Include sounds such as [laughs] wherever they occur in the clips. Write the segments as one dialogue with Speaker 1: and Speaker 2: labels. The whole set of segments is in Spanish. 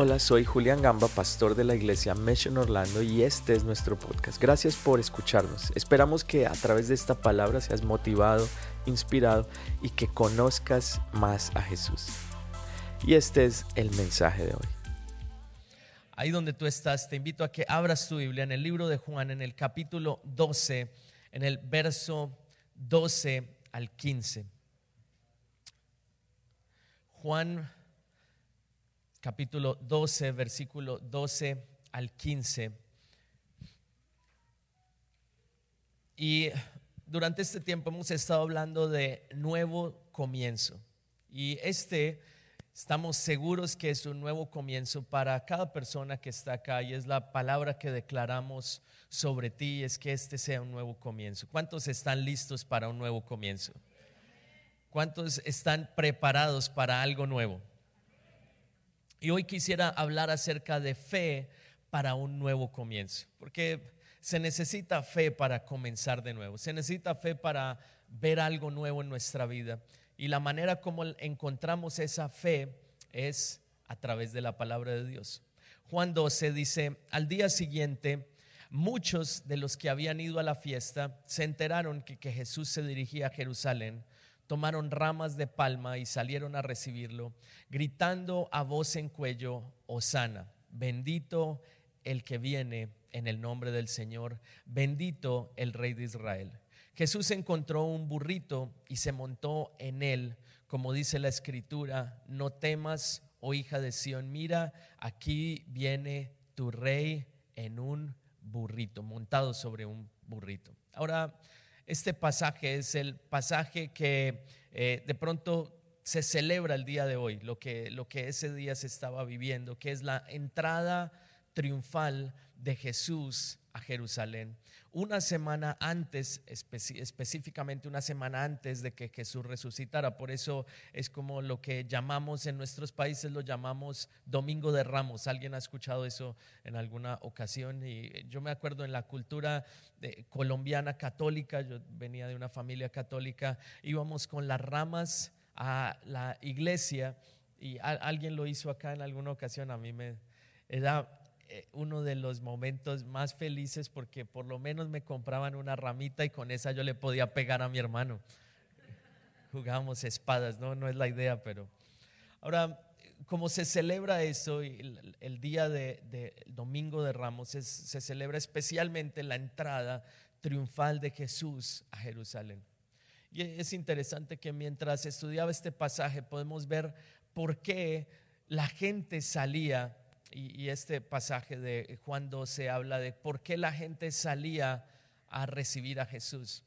Speaker 1: Hola, soy Julián Gamba, pastor de la iglesia Mission Orlando y este es nuestro podcast. Gracias por escucharnos. Esperamos que a través de esta palabra seas motivado, inspirado y que conozcas más a Jesús. Y este es el mensaje de hoy.
Speaker 2: Ahí donde tú estás, te invito a que abras tu Biblia en el libro de Juan, en el capítulo 12, en el verso 12 al 15. Juan capítulo 12, versículo 12 al 15. Y durante este tiempo hemos estado hablando de nuevo comienzo. Y este estamos seguros que es un nuevo comienzo para cada persona que está acá y es la palabra que declaramos sobre ti, es que este sea un nuevo comienzo. ¿Cuántos están listos para un nuevo comienzo? ¿Cuántos están preparados para algo nuevo? Y hoy quisiera hablar acerca de fe para un nuevo comienzo, porque se necesita fe para comenzar de nuevo, se necesita fe para ver algo nuevo en nuestra vida. Y la manera como encontramos esa fe es a través de la palabra de Dios. Juan 12 dice, al día siguiente, muchos de los que habían ido a la fiesta se enteraron que, que Jesús se dirigía a Jerusalén tomaron ramas de palma y salieron a recibirlo, gritando a voz en cuello, Osana, bendito el que viene en el nombre del Señor, bendito el Rey de Israel. Jesús encontró un burrito y se montó en él, como dice la escritura, no temas, oh hija de Sión, mira, aquí viene tu rey en un burrito, montado sobre un burrito. Ahora, este pasaje es el pasaje que eh, de pronto se celebra el día de hoy, lo que, lo que ese día se estaba viviendo, que es la entrada triunfal de Jesús a Jerusalén una semana antes, específicamente una semana antes de que Jesús resucitara. Por eso es como lo que llamamos en nuestros países, lo llamamos Domingo de Ramos. ¿Alguien ha escuchado eso en alguna ocasión? Y yo me acuerdo en la cultura colombiana católica, yo venía de una familia católica, íbamos con las ramas a la iglesia y alguien lo hizo acá en alguna ocasión, a mí me eh, uno de los momentos más felices porque por lo menos me compraban una ramita y con esa yo le podía pegar a mi hermano. Jugábamos espadas, no, no es la idea, pero ahora como se celebra eso, el, el día de, de, Domingo de Ramos, se celebra especialmente la entrada triunfal de Jesús a Jerusalén. Y es interesante que mientras estudiaba este pasaje podemos ver por qué la gente salía y, este pasaje de Juan 12 habla de por qué la gente salía a recibir a Jesús.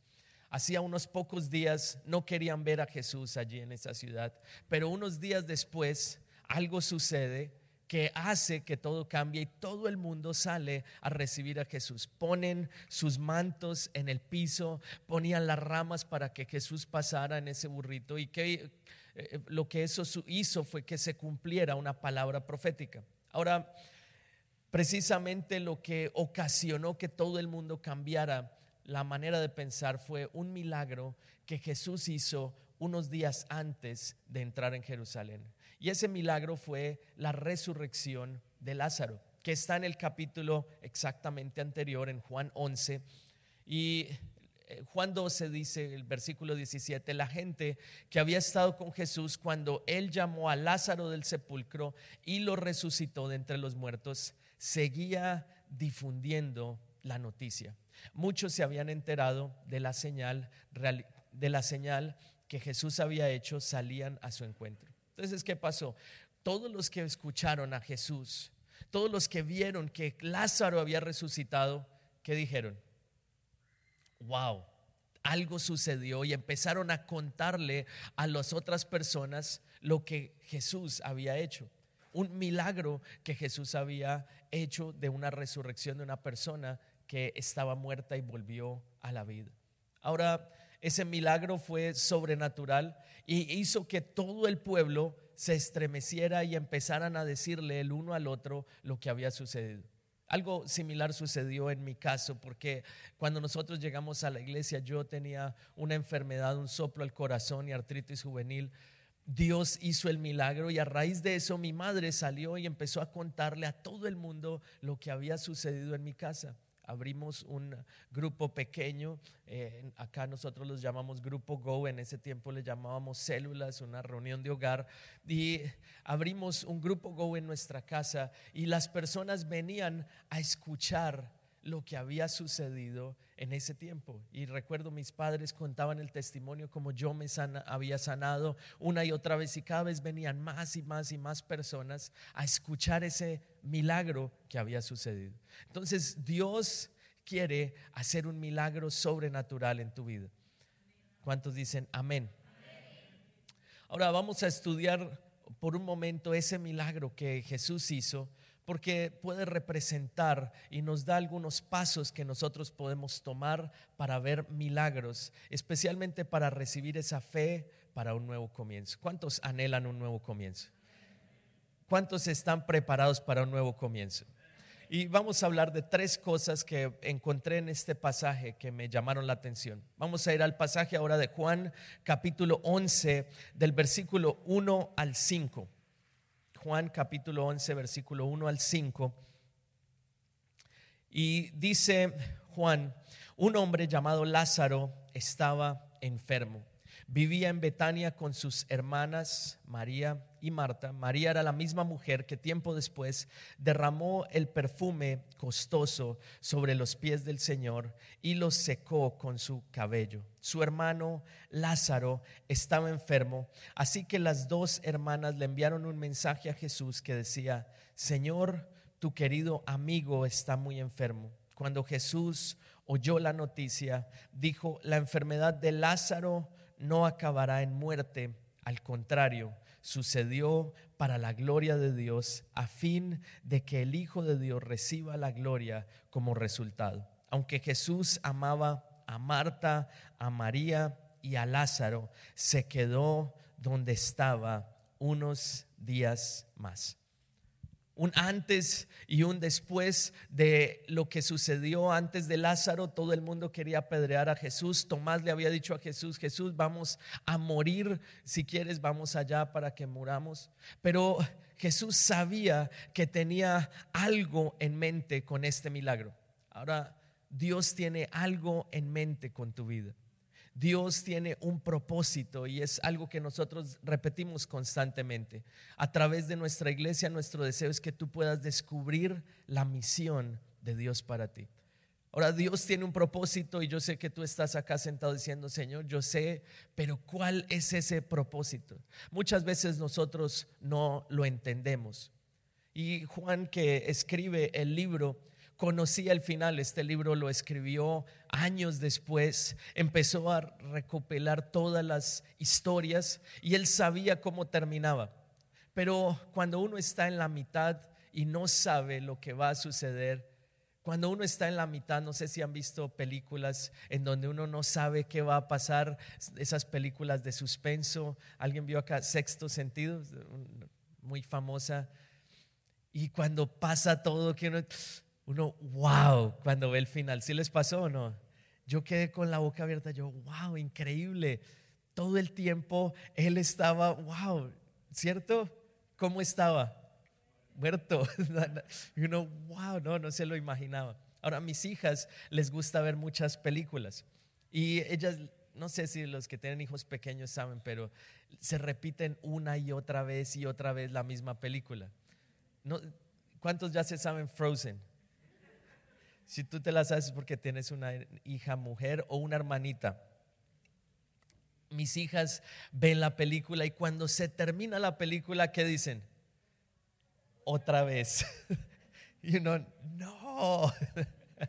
Speaker 2: Hacía unos pocos días no querían ver a Jesús allí en esa ciudad, pero unos días después algo sucede que hace que todo cambie y todo el mundo sale a recibir a Jesús. Ponen sus mantos en el piso, ponían las ramas para que Jesús pasara en ese burrito y que eh, lo que eso hizo fue que se cumpliera una palabra profética. Ahora, precisamente lo que ocasionó que todo el mundo cambiara la manera de pensar fue un milagro que Jesús hizo unos días antes de entrar en Jerusalén. Y ese milagro fue la resurrección de Lázaro, que está en el capítulo exactamente anterior, en Juan 11. Y Juan 12 dice, el versículo 17, la gente que había estado con Jesús cuando él llamó a Lázaro del sepulcro y lo resucitó de entre los muertos, seguía difundiendo la noticia. Muchos se habían enterado de la señal, de la señal que Jesús había hecho, salían a su encuentro. Entonces, ¿qué pasó? Todos los que escucharon a Jesús, todos los que vieron que Lázaro había resucitado, ¿qué dijeron? Wow, algo sucedió y empezaron a contarle a las otras personas lo que Jesús había hecho. Un milagro que Jesús había hecho de una resurrección de una persona que estaba muerta y volvió a la vida. Ahora, ese milagro fue sobrenatural y hizo que todo el pueblo se estremeciera y empezaran a decirle el uno al otro lo que había sucedido. Algo similar sucedió en mi caso porque cuando nosotros llegamos a la iglesia yo tenía una enfermedad, un soplo al corazón y artritis juvenil. Dios hizo el milagro y a raíz de eso mi madre salió y empezó a contarle a todo el mundo lo que había sucedido en mi casa abrimos un grupo pequeño, eh, acá nosotros los llamamos Grupo Go, en ese tiempo le llamábamos células, una reunión de hogar, y abrimos un Grupo Go en nuestra casa y las personas venían a escuchar lo que había sucedido en ese tiempo. Y recuerdo mis padres contaban el testimonio como yo me había sanado una y otra vez y cada vez venían más y más y más personas a escuchar ese milagro que había sucedido. Entonces Dios quiere hacer un milagro sobrenatural en tu vida. ¿Cuántos dicen amén? Ahora vamos a estudiar por un momento ese milagro que Jesús hizo porque puede representar y nos da algunos pasos que nosotros podemos tomar para ver milagros, especialmente para recibir esa fe para un nuevo comienzo. ¿Cuántos anhelan un nuevo comienzo? ¿Cuántos están preparados para un nuevo comienzo? Y vamos a hablar de tres cosas que encontré en este pasaje que me llamaron la atención. Vamos a ir al pasaje ahora de Juan capítulo 11 del versículo 1 al 5. Juan capítulo 11, versículo 1 al 5. Y dice Juan, un hombre llamado Lázaro estaba enfermo. Vivía en Betania con sus hermanas María y Marta. María era la misma mujer que tiempo después derramó el perfume costoso sobre los pies del Señor y los secó con su cabello. Su hermano Lázaro estaba enfermo, así que las dos hermanas le enviaron un mensaje a Jesús que decía, Señor, tu querido amigo está muy enfermo. Cuando Jesús oyó la noticia, dijo, la enfermedad de Lázaro no acabará en muerte, al contrario, sucedió para la gloria de Dios, a fin de que el Hijo de Dios reciba la gloria como resultado. Aunque Jesús amaba a Marta, a María y a Lázaro, se quedó donde estaba unos días más un antes y un después de lo que sucedió antes de Lázaro. Todo el mundo quería apedrear a Jesús. Tomás le había dicho a Jesús, Jesús, vamos a morir, si quieres vamos allá para que muramos. Pero Jesús sabía que tenía algo en mente con este milagro. Ahora, Dios tiene algo en mente con tu vida. Dios tiene un propósito y es algo que nosotros repetimos constantemente. A través de nuestra iglesia, nuestro deseo es que tú puedas descubrir la misión de Dios para ti. Ahora, Dios tiene un propósito y yo sé que tú estás acá sentado diciendo, Señor, yo sé, pero ¿cuál es ese propósito? Muchas veces nosotros no lo entendemos. Y Juan que escribe el libro, conocía el final. Este libro lo escribió años después, empezó a recopilar todas las historias y él sabía cómo terminaba. Pero cuando uno está en la mitad y no sabe lo que va a suceder, cuando uno está en la mitad, no sé si han visto películas en donde uno no sabe qué va a pasar, esas películas de suspenso. ¿Alguien vio acá Sexto Sentido? Muy famosa. Y cuando pasa todo, que uno, uno, wow, cuando ve el final. ¿Sí les pasó o no? Yo quedé con la boca abierta, yo, wow, increíble. Todo el tiempo él estaba, wow, ¿cierto? ¿Cómo estaba? Muerto. [laughs] Y uno, wow, no, no se lo imaginaba. Ahora, a mis hijas les gusta ver muchas películas y ellas, no sé si los que tienen hijos pequeños saben, pero se repiten una y otra vez y otra vez la misma película. No, ¿Cuántos ya se saben Frozen? Si tú te la sabes es porque tienes una hija mujer o una hermanita. Mis hijas ven la película y cuando se termina la película, ¿qué dicen? Otra vez. [laughs] Y uno, no.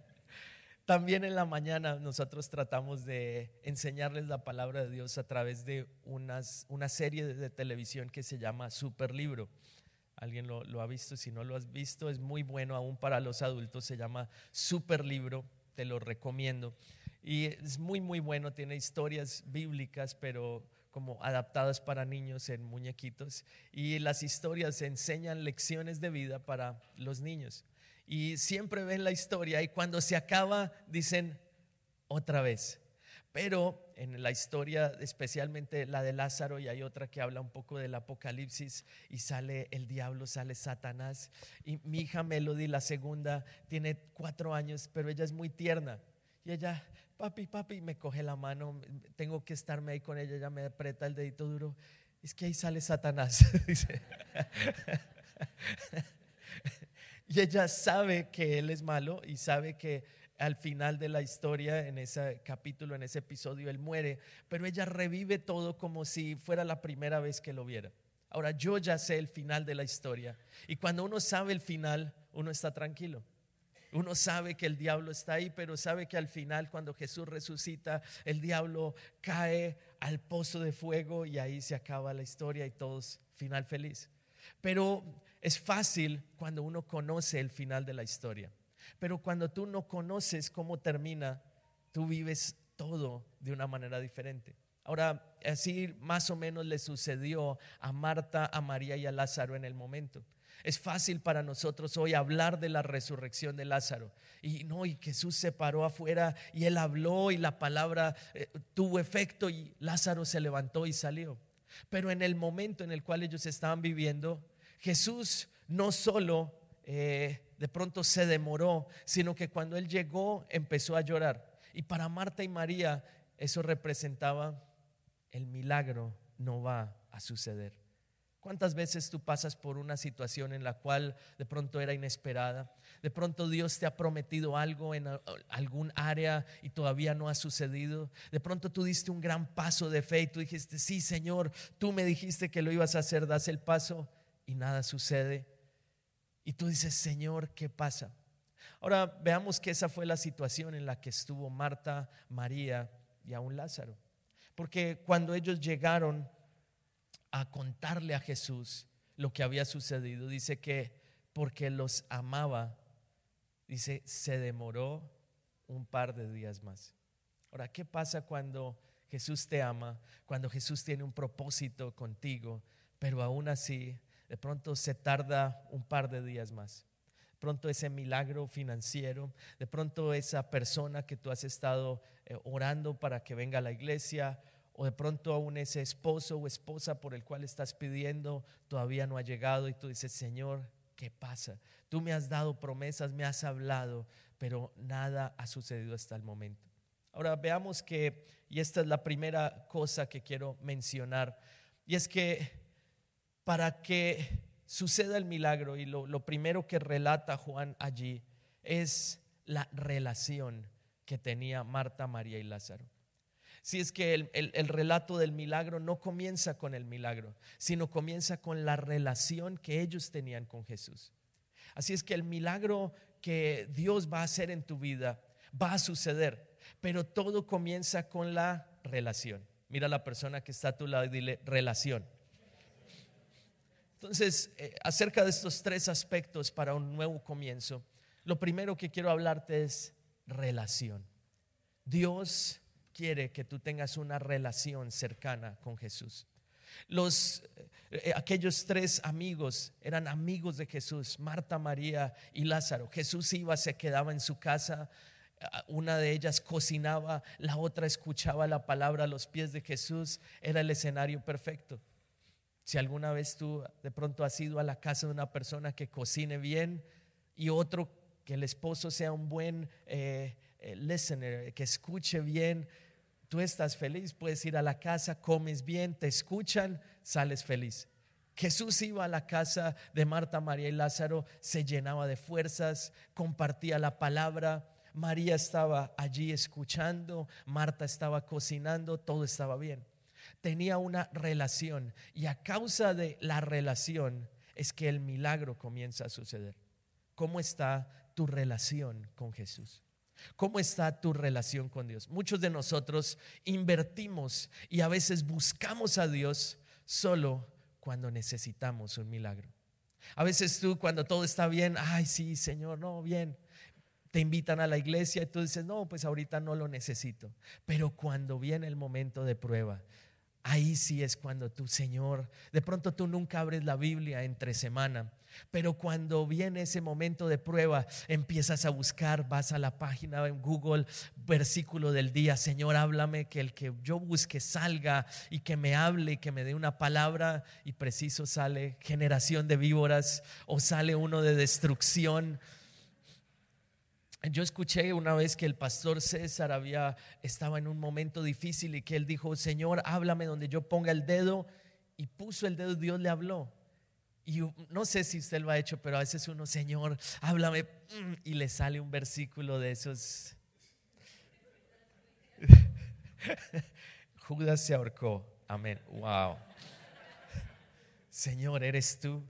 Speaker 2: [laughs] También en la mañana nosotros tratamos de enseñarles la palabra de Dios a través de unas, una serie de televisión que se llama Super Libro. Alguien lo, ha visto, si no lo has visto, es muy bueno aún para los adultos, se llama Super Libro, te lo recomiendo. Y es muy, muy bueno, tiene historias bíblicas, pero como adaptadas para niños en muñequitos. Y las historias enseñan lecciones de vida para los niños. Y siempre ven la historia y cuando se acaba dicen otra vez. Pero en la historia, especialmente la de Lázaro, y hay otra que habla un poco del Apocalipsis, y sale el diablo, sale Satanás. Y mi hija Melody, la segunda, tiene cuatro años, pero ella es muy tierna. Y ella, papi, papi, me coge la mano, tengo que estarme ahí con ella, ella me aprieta el dedito duro. Es que ahí sale Satanás, [laughs] dice. [laughs] y ella sabe que él es malo y sabe que al final de la historia, en ese capítulo, en ese episodio, él muere, pero ella revive todo como si fuera la primera vez que lo viera. Ahora, yo ya sé el final de la historia y cuando uno sabe el final, uno está tranquilo. Uno sabe que el diablo está ahí, pero sabe que al final, cuando Jesús resucita, el diablo cae al pozo de fuego y ahí se acaba la historia y todos final feliz. Pero es fácil cuando uno conoce el final de la historia. Pero cuando tú no conoces cómo termina, tú vives todo de una manera diferente. Ahora, así más o menos le sucedió a Marta, a María y a Lázaro en el momento. Es fácil para nosotros hoy hablar de la resurrección de Lázaro. Y no, y Jesús se paró afuera y él habló y la palabra eh, tuvo efecto y Lázaro se levantó y salió. Pero en el momento en el cual ellos estaban viviendo, Jesús no solo eh, de pronto se demoró, sino que cuando él llegó empezó a llorar. Y para Marta y María eso representaba el milagro no va a suceder. ¿Cuántas veces tú pasas por una situación en la cual de pronto era inesperada? De pronto Dios te ha prometido algo en algún área y todavía no ha sucedido. De pronto tú diste un gran paso de fe y tú dijiste, sí Señor, tú me dijiste que lo ibas a hacer, das el paso y nada sucede. Y tú dices, Señor, ¿qué pasa? Ahora veamos que esa fue la situación en la que estuvo Marta, María y aún Lázaro. Porque cuando ellos llegaron a contarle a Jesús lo que había sucedido, dice que porque los amaba, dice, se demoró un par de días más. Ahora, ¿qué pasa cuando Jesús te ama, cuando Jesús tiene un propósito contigo, pero aún así de pronto se tarda un par de días más. De pronto ese milagro financiero, de pronto esa persona que tú has estado eh, orando para que venga a la iglesia, o de pronto aún ese esposo o esposa por el cual estás pidiendo todavía no ha llegado y tú dices, Señor, ¿qué pasa? Tú me has dado promesas, me has hablado, pero nada ha sucedido hasta el momento. Ahora veamos que, y esta es la primera cosa que quiero mencionar, y es que para que suceda el milagro y lo, primero que relata Juan allí es la relación que tenía Marta, María y Lázaro. Si es que el, el, relato del milagro no comienza con el milagro, sino comienza con la relación que ellos tenían con Jesús. Así es que el milagro que Dios va a hacer en tu vida va a suceder, pero todo comienza con la relación. Mira a la persona que está a tu lado y dile relación. Entonces, eh, acerca de estos tres aspectos para un nuevo comienzo, lo primero que quiero hablarte es relación. Dios quiere que tú tengas una relación cercana con Jesús. Los eh, aquellos tres amigos eran amigos de Jesús, Marta, María y Lázaro. Jesús iba, se quedaba en su casa, una de ellas cocinaba, la otra escuchaba la palabra a los pies de Jesús. Era el escenario perfecto. Si alguna vez tú de pronto has ido a la casa de una persona que cocine bien y otro que el esposo sea un buen eh, eh, listener, que escuche bien, tú estás feliz, puedes ir a la casa, comes bien, te escuchan, sales feliz. Jesús iba a la casa de Marta, María y Lázaro, se llenaba de fuerzas, compartía la palabra. María estaba allí escuchando, Marta estaba cocinando, todo estaba bien tenía una relación y a causa de la relación es que el milagro comienza a suceder. ¿Cómo está tu relación con Jesús? ¿Cómo está tu relación con Dios? Muchos de nosotros invertimos y a veces buscamos a Dios solo cuando necesitamos un milagro. A veces tú cuando todo está bien, ay sí, Señor, no, bien. Te invitan a la iglesia y tú dices, no, pues ahorita no lo necesito. Pero cuando viene el momento de prueba, Ahí sí es cuando tú, Señor, de pronto tú nunca abres la Biblia entre semana, Pero cuando viene ese momento de prueba, empiezas a buscar, vas a la página en Google, versículo del día, Señor, háblame, que el que yo busque salga y que me hable y que me dé una palabra y preciso sale generación de víboras o sale uno de destrucción. Yo escuché una vez que el pastor César había estaba en un momento difícil y que él dijo, "Señor, háblame donde yo ponga el dedo." Y puso el dedo, Dios le habló. Y no sé si usted lo ha hecho, pero a veces uno, Señor, háblame, mm, y le sale un versículo de esos. [laughs] Judas se ahorcó. Amén. Wow. [laughs] Señor, eres tú.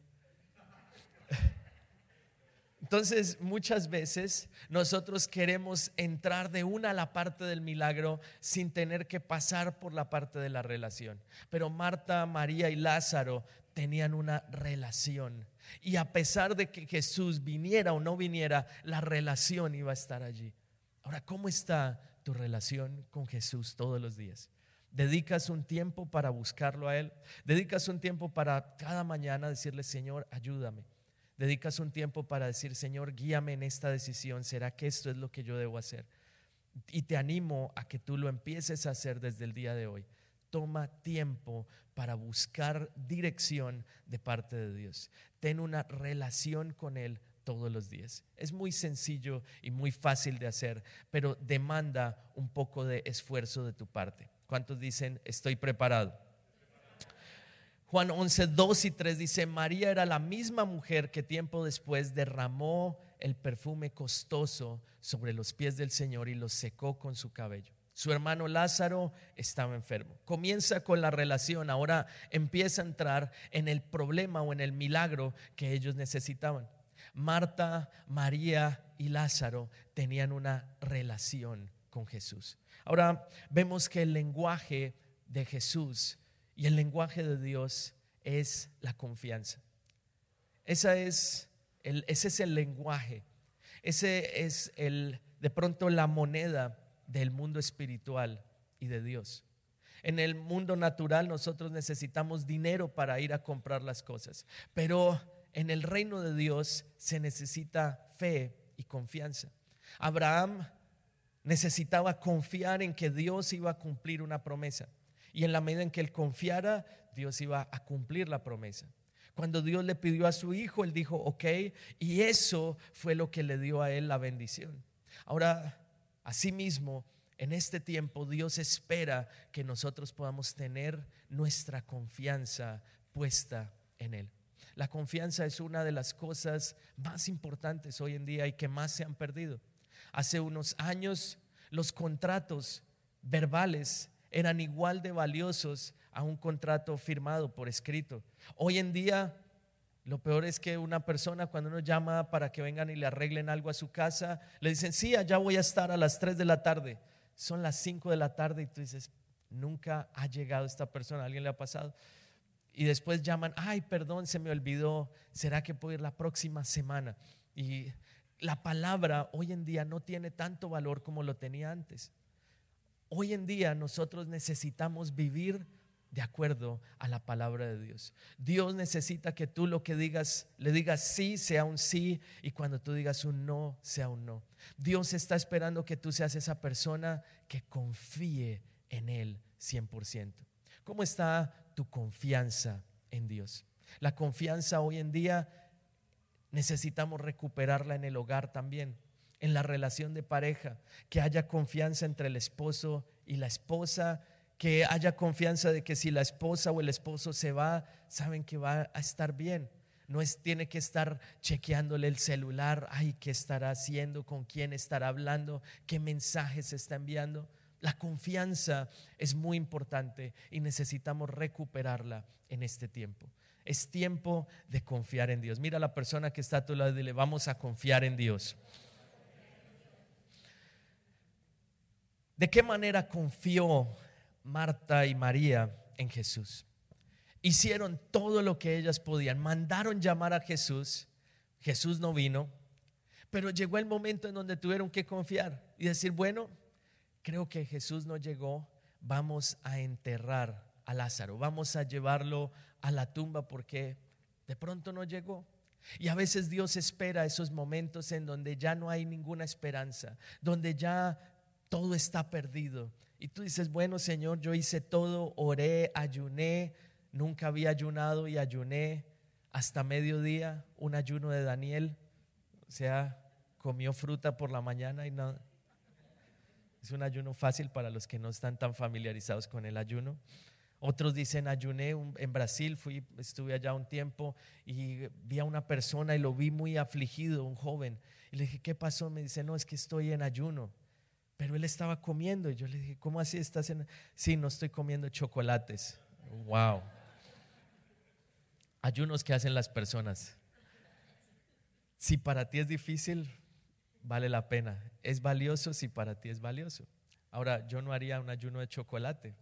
Speaker 2: Entonces, muchas veces nosotros queremos entrar de una a la parte del milagro sin tener que pasar por la parte de la relación. Pero Marta, María y Lázaro tenían una relación. Y a pesar de que Jesús viniera o no viniera, la relación iba a estar allí. Ahora, ¿cómo está tu relación con Jesús todos los días? Dedicas un tiempo para buscarlo a Él. Dedicas un tiempo para cada mañana decirle, Señor, ayúdame. Dedicas un tiempo para decir, Señor, guíame en esta decisión. ¿Será que esto es lo que yo debo hacer? Y te animo a que tú lo empieces a hacer desde el día de hoy toma tiempo para buscar dirección de parte de Dios. Ten una relación con Él todos los días. Es muy sencillo y muy fácil de hacer, pero demanda un poco de esfuerzo de tu parte. ¿Cuántos dicen, estoy preparado? Juan 11, 2 y 3 dice, María era la misma mujer que tiempo después derramó el perfume costoso sobre los pies del Señor y los secó con su cabello. Su hermano Lázaro estaba enfermo. Comienza con la relación, ahora empieza a entrar en el problema o en el milagro que ellos necesitaban. Marta, María y Lázaro tenían una relación con Jesús. Ahora vemos que el lenguaje de Jesús y el lenguaje de Dios es la confianza. Esa es el, ese es el lenguaje. Ese es el, de pronto la moneda del mundo espiritual y de Dios. En el mundo natural nosotros necesitamos dinero para ir a comprar las cosas, pero en el reino de Dios se necesita fe y confianza. Abraham necesitaba confiar en que Dios iba a cumplir una promesa y en la medida en que él confiara, Dios iba a cumplir la promesa. Cuando Dios le pidió a su hijo, él dijo, ok, y eso fue lo que le dio a él la bendición. Ahora, Asimismo, en este tiempo Dios espera que nosotros podamos tener nuestra confianza puesta en Él. La confianza es una de las cosas más importantes hoy en día y que más se han perdido. Hace unos años los contratos verbales eran igual de valiosos a un contrato firmado por escrito. Hoy en día lo peor es que una persona cuando uno llama para que vengan y le arreglen algo a su casa, le dicen, sí, allá voy a estar a las 3 de la tarde. Son las 5 de la tarde y tú dices, nunca ha llegado esta persona, ¿a alguien le ha pasado? Y después llaman, ay, perdón, se me olvidó, ¿será que puedo ir la próxima semana? Y la palabra hoy en día no tiene tanto valor como lo tenía antes. Hoy en día nosotros necesitamos vivir de acuerdo a la palabra de Dios. Dios necesita que tú lo que digas, le digas sí sea un sí y cuando tú digas un no sea un no. Dios está esperando que tú seas esa persona que confíe en Él 100%. ¿Cómo está tu confianza en Dios? La confianza hoy en día necesitamos recuperarla en el hogar también, en la relación de pareja, que haya confianza entre el esposo y la esposa que haya confianza de que si la esposa o el esposo se va, saben que va a estar bien. No es, tiene que estar chequeándole el celular, ay, ¿qué estará haciendo? ¿Con quién estará hablando? ¿Qué mensajes está enviando? La confianza es muy importante y necesitamos recuperarla en este tiempo. Es tiempo de confiar en Dios. Mira a la persona que está a tu lado y dile, vamos a confiar en Dios. ¿De qué manera confió Marta y María en Jesús. Hicieron todo lo que ellas podían, mandaron llamar a Jesús, Jesús no vino, pero llegó el momento en donde tuvieron que confiar y decir, bueno, creo que Jesús no llegó, vamos a enterrar a Lázaro, vamos a llevarlo a la tumba porque de pronto no llegó. Y a veces Dios espera esos momentos en donde ya no hay ninguna esperanza, donde ya todo está perdido. Y tú dices, bueno Señor, yo hice todo, oré, ayuné, nunca había ayunado y ayuné hasta mediodía, un ayuno de Daniel. O sea, comió fruta por la mañana y no. Es un ayuno fácil para los que no están tan familiarizados con el ayuno. Otros dicen, ayuné en Brasil, fui, estuve allá un tiempo y vi a una persona y lo vi muy afligido, un joven. Y le dije, ¿qué pasó? Me dice, no, es que estoy en ayuno. Pero él estaba comiendo y yo le dije, ¿cómo así estás en? Sí, no estoy comiendo chocolates. Wow. Ayunos que hacen las personas. Si para ti es difícil, vale la pena. Es valioso si para ti es valioso. Ahora, yo no haría un ayuno de chocolate,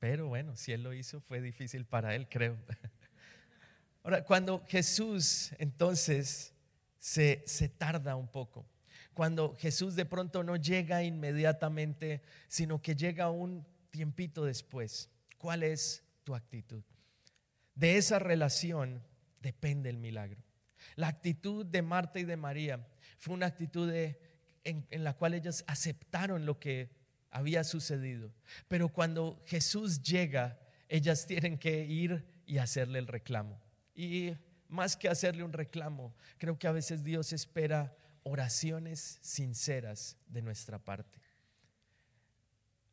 Speaker 2: pero bueno, si Él lo hizo, fue difícil para Él, creo. [laughs] Ahora, cuando Jesús entonces se, se tarda un poco, cuando Jesús de pronto no llega inmediatamente, sino que llega un tiempito después, ¿cuál es tu actitud? De esa relación depende el milagro. La actitud de Marta y de María fue una actitud en, la cual ellas aceptaron lo que había sucedido. Pero cuando Jesús llega, ellas tienen que ir y hacerle el reclamo. Y más que hacerle un reclamo, creo que a veces Dios espera oraciones sinceras de nuestra parte.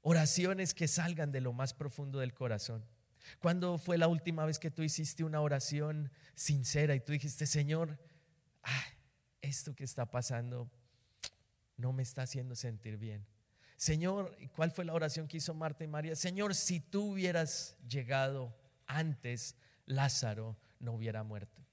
Speaker 2: Oraciones que salgan de lo más profundo del corazón. ¿Cuándo fue la última vez que tú hiciste una oración sincera y tú dijiste, Señor, esto que está pasando no me está haciendo sentir bien? Señor, ¿cuál fue la oración que hizo Marta y María? Señor, si tú hubieras llegado antes, Lázaro no hubiera muerto.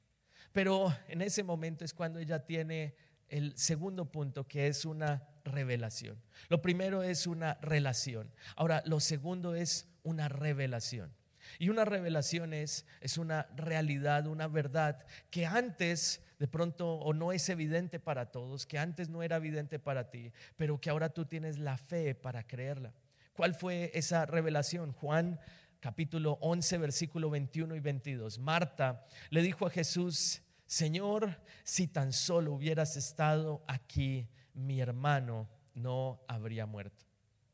Speaker 2: Pero en ese momento es cuando ella tiene el segundo punto, que es una revelación. Lo primero es una relación. Ahora, lo segundo es una revelación. Y una revelación es, es una realidad, una verdad que antes de pronto o no es evidente para todos, que antes no era evidente para ti, pero que ahora tú tienes la fe para creerla. ¿Cuál fue esa revelación? Juan capítulo 11, versículo 21 y 22. Marta le dijo a Jesús, Señor, si tan solo hubieras estado aquí, mi hermano no habría muerto.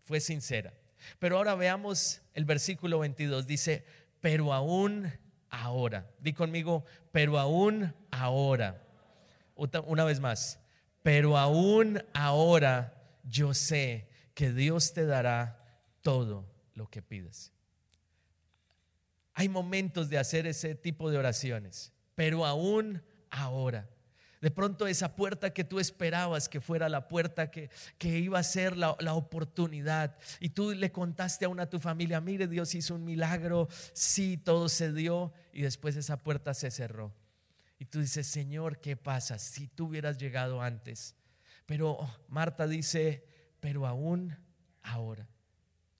Speaker 2: Fue sincera. Pero ahora veamos el versículo 22. Dice, pero aún ahora. Di conmigo, pero aún ahora. Una vez más, pero aún ahora yo sé que Dios te dará todo lo que pides. Hay momentos de hacer ese tipo de oraciones, pero aún ahora. De pronto esa puerta que tú esperabas que fuera la puerta que, que iba a ser la, la, oportunidad. Y tú le contaste a una a tu familia, mire, Dios hizo un milagro, sí, todo se dio y después esa puerta se cerró. Y tú dices, Señor, ¿qué pasa si tú hubieras llegado antes? Pero Marta dice, pero aún ahora.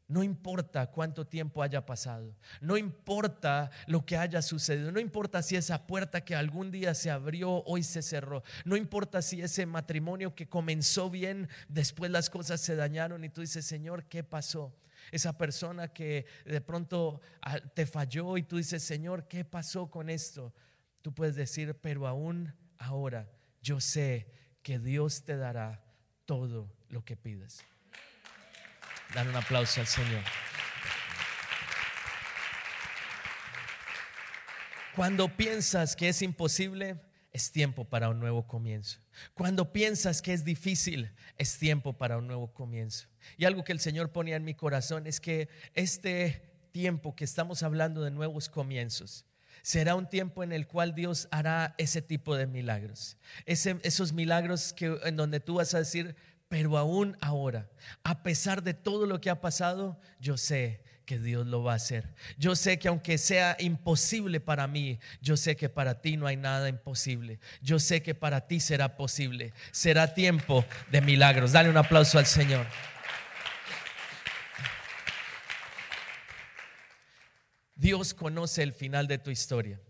Speaker 2: No importa cuánto tiempo haya pasado, no importa lo que haya sucedido, no importa si esa puerta que algún día se abrió hoy se cerró, no importa si ese matrimonio que comenzó bien, después las cosas se dañaron y tú dices, Señor, ¿qué pasó? Esa persona que de pronto ah, te falló y tú dices, Señor, ¿qué pasó con esto? Tú puedes decir, pero aún ahora yo sé que Dios te dará todo lo que pides. Dan un aplauso al Señor. Cuando piensas que es imposible, es tiempo para un nuevo comienzo. Cuando piensas que es difícil, es tiempo para un nuevo comienzo. Y algo que el Señor ponía en mi corazón es que este tiempo que estamos hablando de nuevos comienzos, será un tiempo en el cual Dios hará ese tipo de milagros. esos milagros que, en donde tú vas a decir, pero aún ahora, a pesar de todo lo que ha pasado, yo sé que Dios lo va a hacer. Yo sé que aunque sea imposible para mí, yo sé que para ti no hay nada imposible. Yo sé que para ti será posible. Será tiempo de milagros. Dale un aplauso al Señor. Dios conoce el final de tu historia.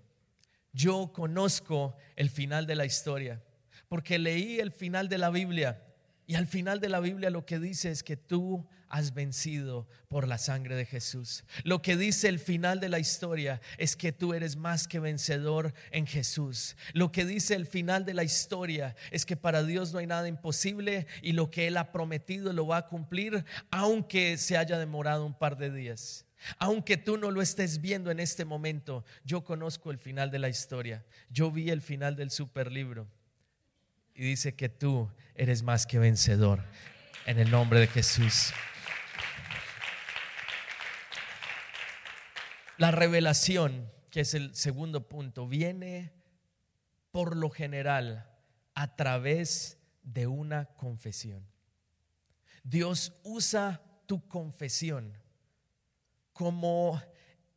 Speaker 2: Yo conozco el final de la historia porque leí el final de la Biblia Y al final de la Biblia lo que dice es que tú has vencido por la sangre de Jesús. Lo que dice el final de la historia es que tú eres más que vencedor en Jesús. Lo que dice el final de la historia es que para Dios no hay nada imposible y lo que Él ha prometido lo va a cumplir aunque se haya demorado un par de días. Aunque tú no lo estés viendo en este momento, yo conozco el final de la historia. Yo vi el final del superlibro y dice que tú eres más que vencedor en el nombre de Jesús. La revelación, que es el segundo punto, viene por lo general a través de una confesión. Dios usa tu confesión como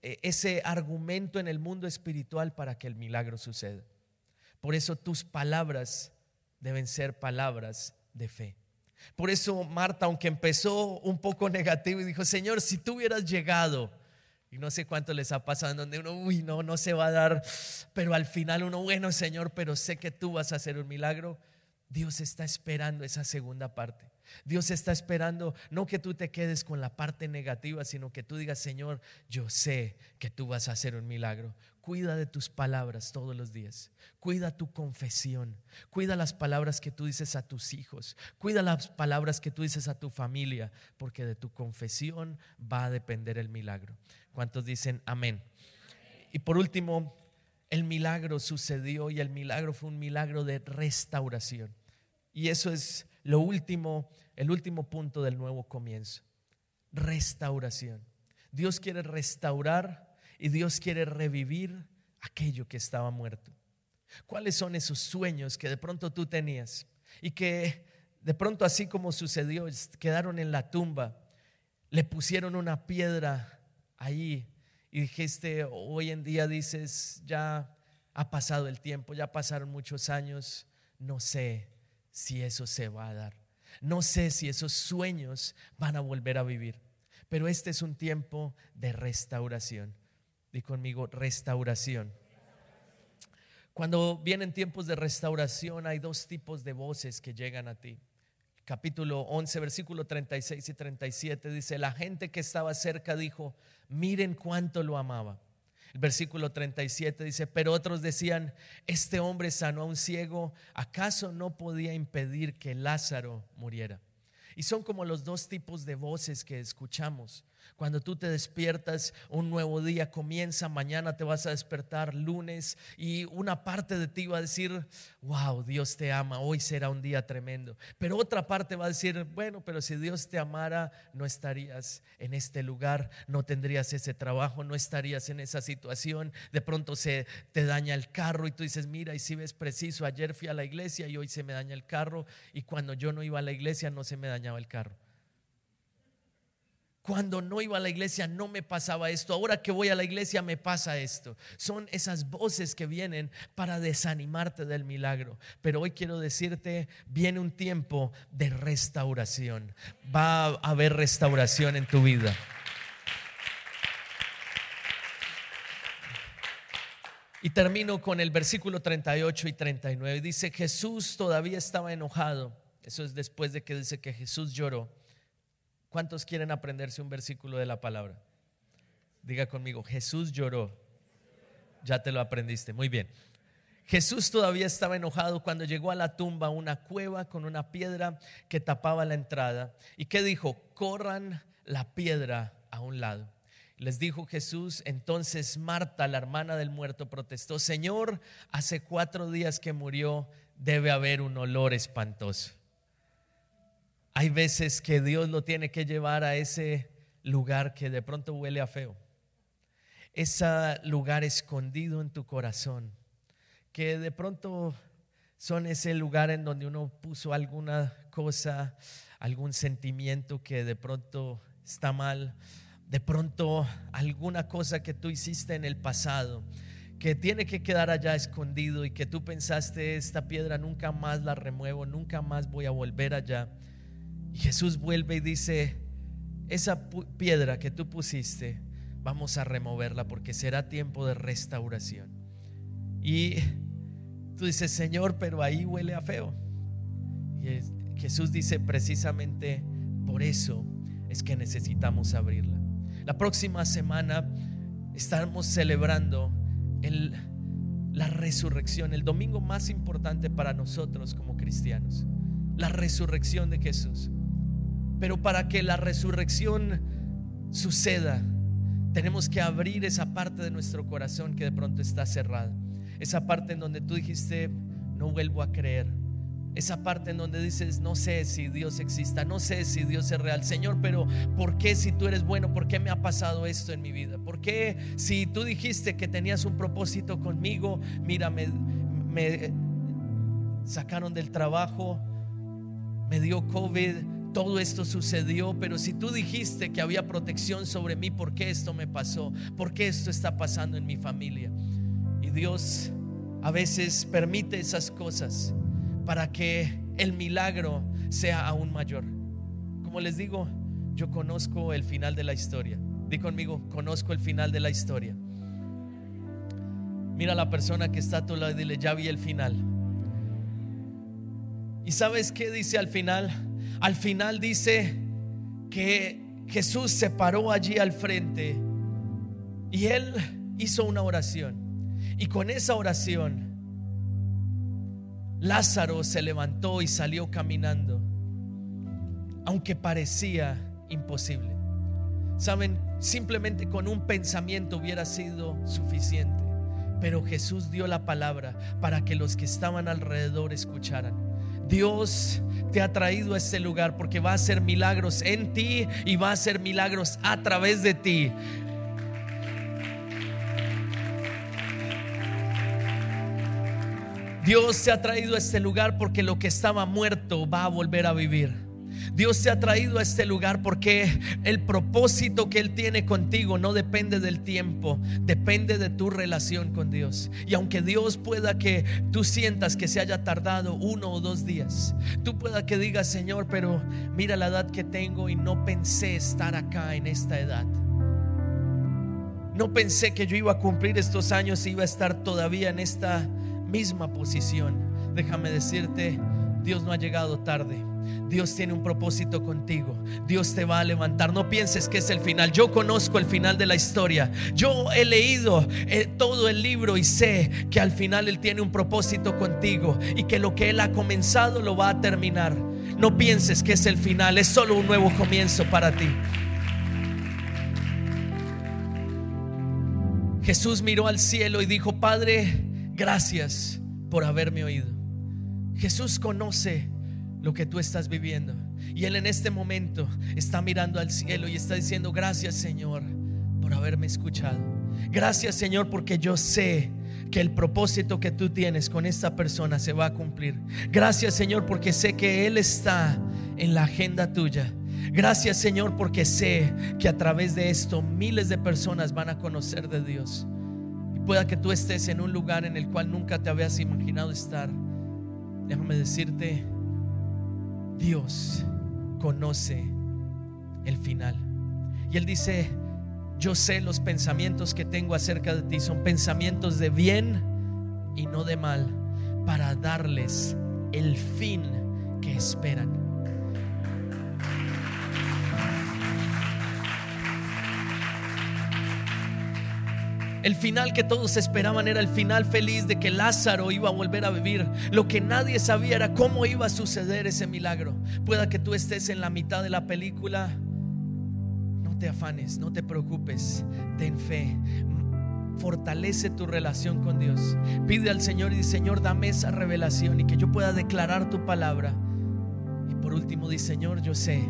Speaker 2: eh, ese argumento en el mundo espiritual para que el milagro suceda. Por eso tus palabras deben ser palabras de fe. Por eso Marta, aunque empezó un poco negativo y dijo, Señor, si tú hubieras llegado y no sé cuánto les ha pasado en donde uno, uy, no, no se va a dar, pero al final uno, bueno, Señor, pero sé que tú vas a hacer un milagro. Dios está esperando esa segunda parte. Dios está esperando no que tú te quedes con la parte negativa, sino que tú digas, Señor, yo sé que tú vas a hacer un milagro. Cuida de tus palabras todos los días. Cuida tu confesión. Cuida las palabras que tú dices a tus hijos. Cuida las palabras que tú dices a tu familia, porque de tu confesión va a depender el milagro. ¿Cuántos dicen amén? Y por último, el milagro sucedió y el milagro fue un milagro de restauración. Y eso es lo último, el último punto del nuevo comienzo. Restauración. Dios quiere restaurar y Dios quiere revivir aquello que estaba muerto. ¿Cuáles son esos sueños que de pronto tú tenías y que de pronto así como sucedió, quedaron en la tumba, le pusieron una piedra ahí y dijiste, hoy en día dices, ya ha pasado el tiempo, ya pasaron muchos años, no sé si eso se va a dar. No sé si esos sueños van a volver a vivir. Pero este es un tiempo de restauración. Di conmigo, restauración. Cuando vienen tiempos de restauración hay dos tipos de voces que llegan a ti. Capítulo 11, versículo 36 y 37 dice, la gente que estaba cerca dijo, miren cuánto lo amaba. El versículo 37 dice, pero otros decían, este hombre sanó a un ciego, ¿acaso no podía impedir que Lázaro muriera? Y son como los dos tipos de voces que escuchamos. Cuando tú te despiertas, un nuevo día comienza, mañana te vas a despertar lunes y una parte de ti va a decir, wow, Dios te ama, hoy será un día tremendo. Pero otra parte va a decir, bueno, pero si Dios te amara, no estarías en este lugar, no tendrías ese trabajo, no estarías en esa situación. De pronto se te daña el carro y tú dices, mira, y si ves preciso, ayer fui a la iglesia y hoy se me daña el carro y cuando yo no iba a la iglesia no se me dañaba el carro. Cuando no iba a la iglesia no me pasaba esto. Ahora que voy a la iglesia me pasa esto. Son esas voces que vienen para desanimarte del milagro. Pero hoy quiero decirte, viene un tiempo de restauración. Va a haber restauración en tu vida. Y termino con el versículo 38 y 39. Dice, Jesús todavía estaba enojado. Eso es después de que dice que Jesús lloró. ¿Cuántos quieren aprenderse un versículo de la palabra? Diga conmigo, Jesús lloró. Ya te lo aprendiste, muy bien. Jesús todavía estaba enojado cuando llegó a la tumba, una cueva con una piedra que tapaba la entrada. ¿Y qué dijo? Corran la piedra a un lado. Les dijo Jesús, entonces Marta, la hermana del muerto, protestó, Señor, hace cuatro días que murió, debe haber un olor espantoso. Hay veces que Dios lo tiene que llevar a ese lugar que de pronto huele a feo. Ese lugar escondido en tu corazón, que de pronto son ese lugar en donde uno puso alguna cosa, algún sentimiento que de pronto está mal, de pronto alguna cosa que tú hiciste en el pasado que tiene que quedar allá escondido y que tú pensaste, esta piedra nunca más la remuevo, nunca más voy a volver allá. Y Jesús vuelve y dice, esa piedra que tú pusiste, vamos a removerla porque será tiempo de restauración. Y tú dices, Señor, pero ahí huele a feo. Y Jesús dice precisamente por eso es que necesitamos abrirla. La próxima semana estamos celebrando el, la resurrección, el domingo más importante para nosotros como cristianos, la resurrección de Jesús. Pero para que la resurrección suceda, tenemos que abrir esa parte de nuestro corazón que de pronto está cerrada. Esa parte en donde tú dijiste, no vuelvo a creer. Esa parte en donde dices, no sé si Dios exista, no sé si Dios es real. Señor, pero ¿por qué si tú eres bueno? ¿Por qué me ha pasado esto en mi vida? ¿Por qué si tú dijiste que tenías un propósito conmigo? Mira, me, me sacaron del trabajo, me dio COVID, todo esto sucedió, pero si tú dijiste que había protección sobre mí, ¿por qué esto me pasó? ¿Por qué esto está pasando en mi familia? Y Dios a veces permite esas cosas para que el milagro sea aún mayor. Como les digo, yo conozco el final de la historia. Di conmigo, conozco el final de la historia. Mira a la persona que está a tu lado y dile, ya vi el final. ¿Y sabes qué dice al final? Al final dice que Jesús se paró allí al frente y él hizo una oración. Y con esa oración Lázaro se levantó y salió caminando, aunque parecía imposible. Saben, simplemente con un pensamiento hubiera sido suficiente, pero Jesús dio la palabra para que los que estaban alrededor escucharan. Dios te ha traído a este lugar porque va a hacer milagros en ti y va a hacer milagros a través de ti. Dios te ha traído a este lugar porque lo que estaba muerto va a volver a vivir. Dios te ha traído a este lugar porque el propósito que Él tiene contigo no depende del tiempo, depende de tu relación con Dios. Y aunque Dios pueda que tú sientas que se haya tardado uno o dos días, tú pueda que digas, Señor, pero mira la edad que tengo y no pensé estar acá en esta edad. No pensé que yo iba a cumplir estos años y iba a estar todavía en esta misma posición. Déjame decirte, Dios no ha llegado tarde. Dios tiene un propósito contigo. Dios te va a levantar. No pienses que es el final. Yo conozco el final de la historia. Yo he leído eh, todo el libro y sé que al final Él tiene un propósito contigo y que lo que Él ha comenzado lo va a terminar. No pienses que es el final. Es solo un nuevo comienzo para ti. Jesús miró al cielo y dijo, Padre, Gracias por haberme oído. Jesús conoce lo que tú estás viviendo. Y Él en este momento está mirando al cielo y está diciendo, gracias Señor por haberme escuchado. Gracias Señor porque yo sé que el propósito que tú tienes con esta persona se va a cumplir. Gracias Señor porque sé que Él está en la agenda tuya. Gracias Señor porque sé que a través de esto miles de personas van a conocer de Dios pueda que tú estés en un lugar en el cual nunca te habías imaginado estar, déjame decirte, Dios conoce el final. Y Él dice, yo sé los pensamientos que tengo acerca de ti, son pensamientos de bien y no de mal, para darles el fin que esperan. El final que todos esperaban era el final feliz de que Lázaro iba a volver a vivir. Lo que nadie sabía era cómo iba a suceder ese milagro. Pueda que tú estés en la mitad de la película. No te afanes, no te preocupes. Ten fe. Fortalece tu relación con Dios. Pide al Señor y dice, Señor, dame esa revelación y que yo pueda declarar tu palabra. Y por último, dice, Señor, yo sé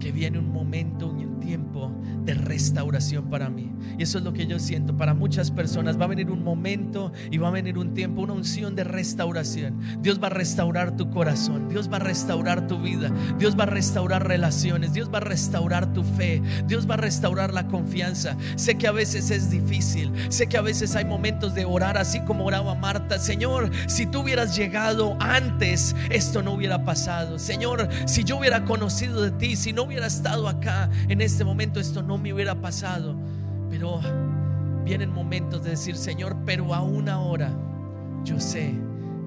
Speaker 2: que viene un momento un tiempo de restauración para mí. Y eso es lo que yo siento. Para muchas personas va a venir un momento y va a venir un tiempo, una unción de restauración. Dios va a restaurar tu corazón. Dios va a restaurar tu vida. Dios va a restaurar relaciones. Dios va a restaurar tu fe. Dios va a restaurar la confianza. Sé que a veces es difícil. Sé que a veces hay momentos de orar así como oraba Marta. Señor, si tú hubieras llegado antes, esto no hubiera pasado. Señor, si yo hubiera conocido de ti, si no hubiera estado acá en este momento, esto no me hubiera pasado. Pero vienen momentos de decir, Señor, pero aún ahora yo sé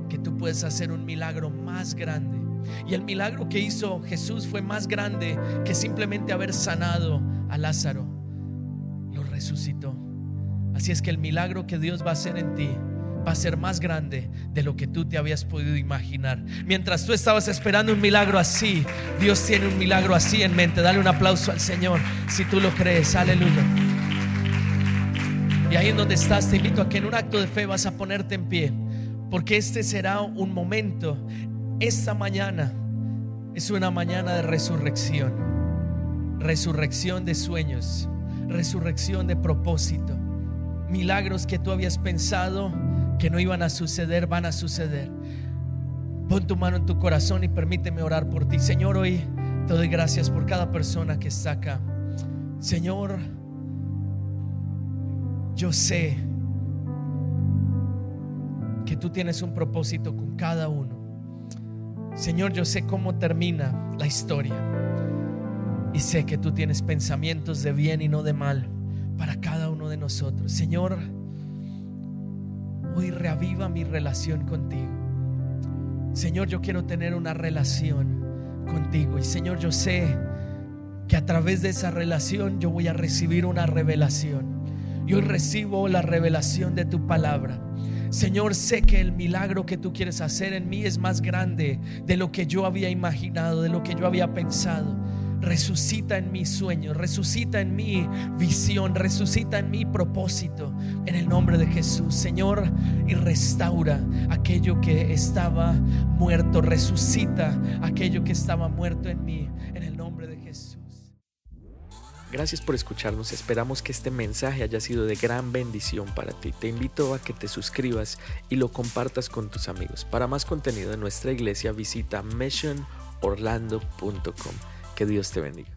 Speaker 2: que tú puedes hacer un milagro más grande Y el milagro que hizo Jesús fue más grande que simplemente haber sanado a Lázaro. Lo resucitó. Así es que el milagro que Dios va a hacer en ti va a ser más grande de lo que tú te habías podido imaginar. Mientras tú estabas esperando un milagro así, Dios tiene un milagro así en mente. Dale un aplauso al Señor si tú lo crees. Aleluya. Y ahí en donde estás, te invito a que en un acto de fe vas a ponerte en pie, porque este será un momento, esta mañana es una mañana de resurrección, resurrección de sueños, resurrección de propósito. Milagros que tú habías pensado que no iban a suceder, van a suceder. Pon tu mano en tu corazón y permíteme orar por ti. Señor, hoy te doy gracias por cada persona que está acá. Señor, yo sé que tú tienes un propósito con cada uno. Señor, yo sé cómo termina la historia. Y sé que tú tienes pensamientos de bien y no de mal para cada uno de nosotros. Señor, hoy reaviva mi relación contigo. Señor, yo quiero tener una relación contigo. Y Señor, yo sé que a través de esa relación yo voy a recibir una revelación. Yo recibo la revelación de tu palabra. Señor, sé que el milagro que tú quieres hacer en mí es más grande de lo que yo había imaginado, de lo que yo había pensado. Resucita en mi sueño, resucita en mi visión, resucita en mi propósito, en el nombre de Jesús, Señor, y restaura aquello que estaba muerto, resucita aquello que estaba muerto en mí, en el nombre de Jesús.
Speaker 1: Gracias por escucharnos, esperamos que este mensaje haya sido de gran bendición para ti. Te invito a que te suscribas y lo compartas con tus amigos. Para más contenido de nuestra iglesia visita missionorlando.com. Que Dios te bendiga.